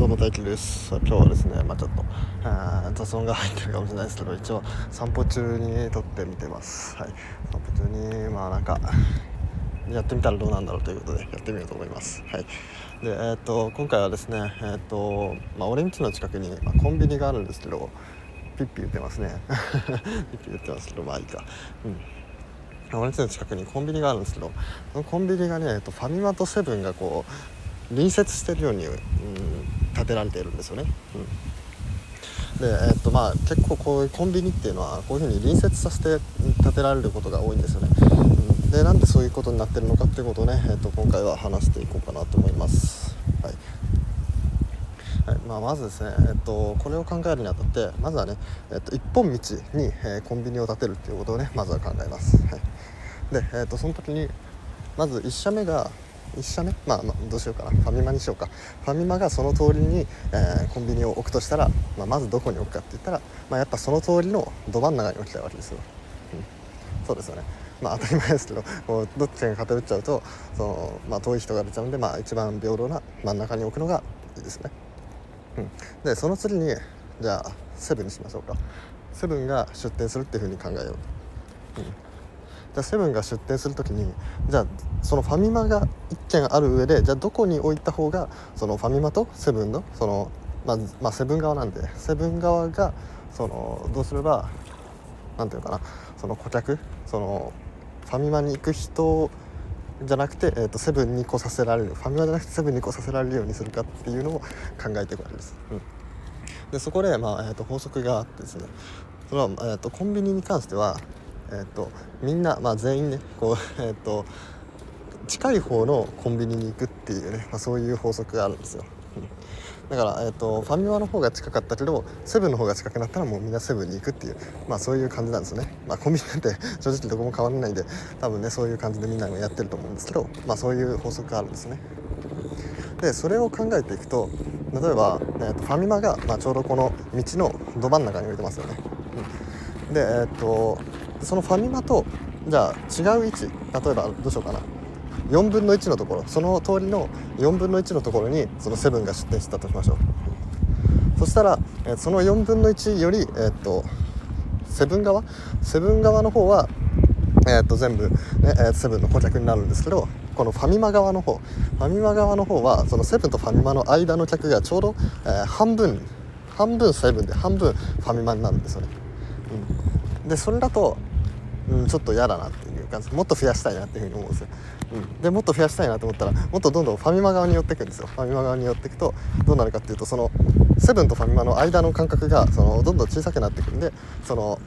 どうも大輝です。今日はですねまあちょっと雑音が入ってるかもしれないですけど一応散歩中に撮ってみてます。はい。散歩中にまあなんかやってみたらどうなんだろうということでやってみようと思います。はい。でえー、っと今回はですねえー、っとまあ俺ん家の近くに、まあ、コンビニがあるんですけどピッピ言ってますね。ピッピ言ってますけどまあいいか。うん。俺ん家の近くにコンビニがあるんですけどそのコンビニがね、えっと、ファミマとセブンがこう隣接してるように、うん、建てられているんですよね。うん、で、えっとまあ、結構こういうコンビニっていうのはこういうふうに隣接させて建てられることが多いんですよね。うん、でなんでそういうことになってるのかっていうことをね、えっと、今回は話していこうかなと思います。はいはいまあ、まずですね、えっと、これを考えるにあたってまずはね、えっと、一本道に、えー、コンビニを建てるっていうことをねまずは考えます。はい、で、えっと、その時にまず1社目が1社目、まあ、まあ、どうしようかな。ファミマにしようか。ファミマがその通りに、えー、コンビニを置くとしたら、まあ、まずどこに置くかって言ったら、まあ、やっぱその通りのど真ん中に置きたいわけですよ、うん、そうですよね。まあ当たり前ですけどこうどっちが偏っちゃうとその、まあ、遠い人が出ちゃうんで、まあ、一番平等な真ん中に置くのがいいですね、うん、でその次にじゃあセブンにしましょうか。セブンが出店するっていうふうに考えよう。と、うん。じゃあセブンが出店する時にじゃあそのファミマが1軒ある上でじゃあどこに置いた方がそのファミマとセブンのその、まあ、まあ、セブン側なんでセブン側がそのどうすれば何て言うかなその顧客そのファミマに行く人じゃなくて、えーと、セブンに来させられるファミマじゃなくてセブンに来させられるようにするかっていうのを考えていくわけです。うん、でそこで、まあえーと、法則があってですねそれは、えーとコンビニに関してはえーと、みんな、まあ、全員ねこう、えーと、近い方のコンビニに行くっていうね、まあ、そういう法則があるんですよ。だから、えーと、ファミマの方が近かったけどセブンの方が近くなったらもうみんなセブンに行くっていう、まあ、そういう感じなんですよね、まあ、コンビニなんて 正直どこも変わらないんで多分ねそういう感じでみんながやってると思うんですけど、まあ、そういう法則があるんですね。でそれを考えていくと例えば、えーと、ファミマが、まあ、ちょうどこの道のど真ん中に置いてますよね、うん、でえっ、ー、とそのファミマとじゃあ違う位置例えばどうしようかな。4分の1のところその通りの4分の1のところにそのセブンが出店したとしましょう。そしたら、えその4分の1より、え、っとセブン側？セブン側の方は、え、っと全部、ね、セブンの顧客になるんですけどこのファミマ側の方。ファミマ側の方はそのセブンとファミマの間の客がちょうど、えー、半分半分セブンで半分ファミマになるんですよね、うん、でそれだとうん、ちょっと嫌だなっていう感じ。もっと増やしたいなっていうふうに思うんですよ、うん、でもっと増やしたいなと思ったらもっとどんどんファミマ側に寄っていくんですよ。ファミマ側に寄っていくとどうなるかっていうとそのセブンとファミマの間の間隔がそのどんどん小さくなっていくんでその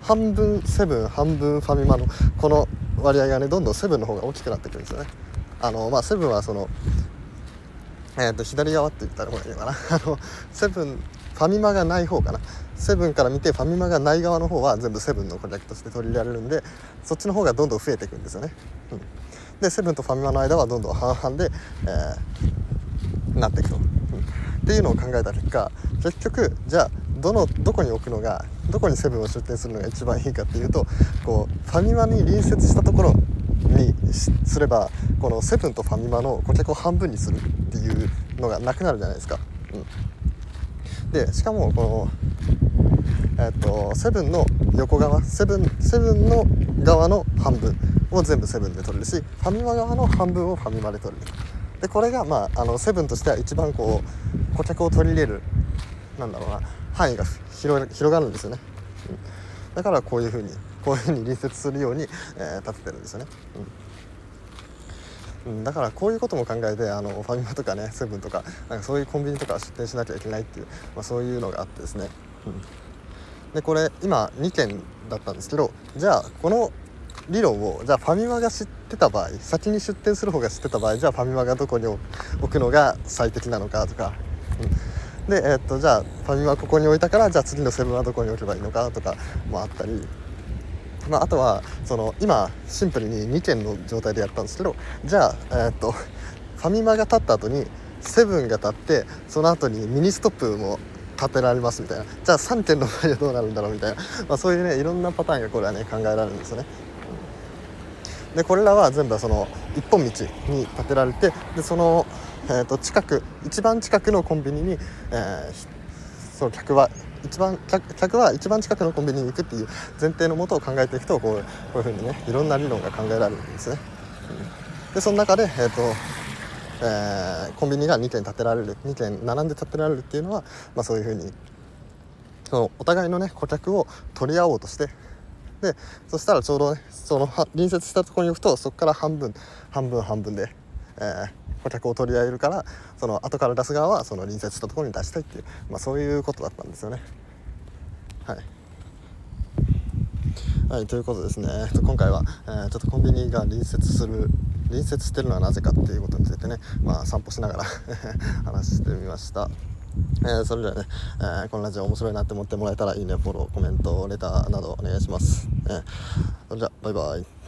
半分セブン半分ファミマのこの割合がねどんどんセブンの方が大きくなってくるんですよね。あのまあセブンはそのえー、と左側って言ったらもういいのかな。あのセブンファミマがない方かな。セブンから見てファミマがない側の方は全部セブンの顧客として取り入れられるんでそっちの方がどんどん増えていくんですよね、うん、でセブンとファミマの間はどんどん半々で、えー、なっていくと、うん、っていうのを考えた結果結局じゃあどのどこに置くのがどこにセブンを出店するのが一番いいかっていうとこうファミマに隣接したところにすればこのセブンとファミマの顧客を半分にするっていうのがなくなるじゃないですか。うん、でしかもこのえっと、セブンの横側セブンセブンの側の半分を全部セブンで取れるしファミマ側の半分をファミマで取れる。でこれが、まあ、あのセブンとしては一番こう顧客を取り入れるなんだろうな範囲が広がるんですよね、うん、だからこういうふうにこういうふうに隣接するように、えー、立ててるんですよね、うん、だからこういうことも考えてあのファミマとかねセブンとかなんかそういうコンビニとか出店しなきゃいけないっていう、まあ、そういうのがあってですね、うん。でこれ今2件だったんですけどじゃあこの理論をじゃあファミマが知ってた場合先に出店する方が知ってた場合じゃあファミマがどこに置くのが最適なのかとか、うん、で、えー、っとじゃあファミマここに置いたからじゃあ次のセブンはどこに置けばいいのかとかもあったり、まあ、あとはその今シンプルに2件の状態でやったんですけどじゃあ、えー、っとファミマが立った後にセブンが立ってその後にミニストップも立てられますみたいなじゃあ3点の場合はどうなるんだろうみたいな、まあ、そういうねいろんなパターンがこれはね考えられるんですよね。でこれらは全部その一本道に建てられてでそのえー、と近く一番近くのコンビニに、えー、その客は一番客は一番近くのコンビニに行くっていう前提のもとを考えていくとこうこういうふうにねいろんな理論が考えられるんですね。でその中で、えーとえー、コンビニが2軒建てられる2軒並んで建てられるっていうのは、まあ、そういうふうにそのお互いのね顧客を取り合おうとしてでそしたらちょうどねその隣接したところに行くとそこから半分半分半分で、えー、顧客を取り合えるからその後から出す側はその隣接したところに出したいっていう、まあ、そういうことだったんですよね。はいはい、ということですね今回は、えー、ちょっとコンビニが隣接する隣接してるのはなぜかっていうことについてね、まあ、散歩しながら 話してみました。えー、それではね、えー、このラジオ面白いなって思ってもらえたらいいね、フォロー、コメント、レターなどお願いします。えー、それじゃバイバイ。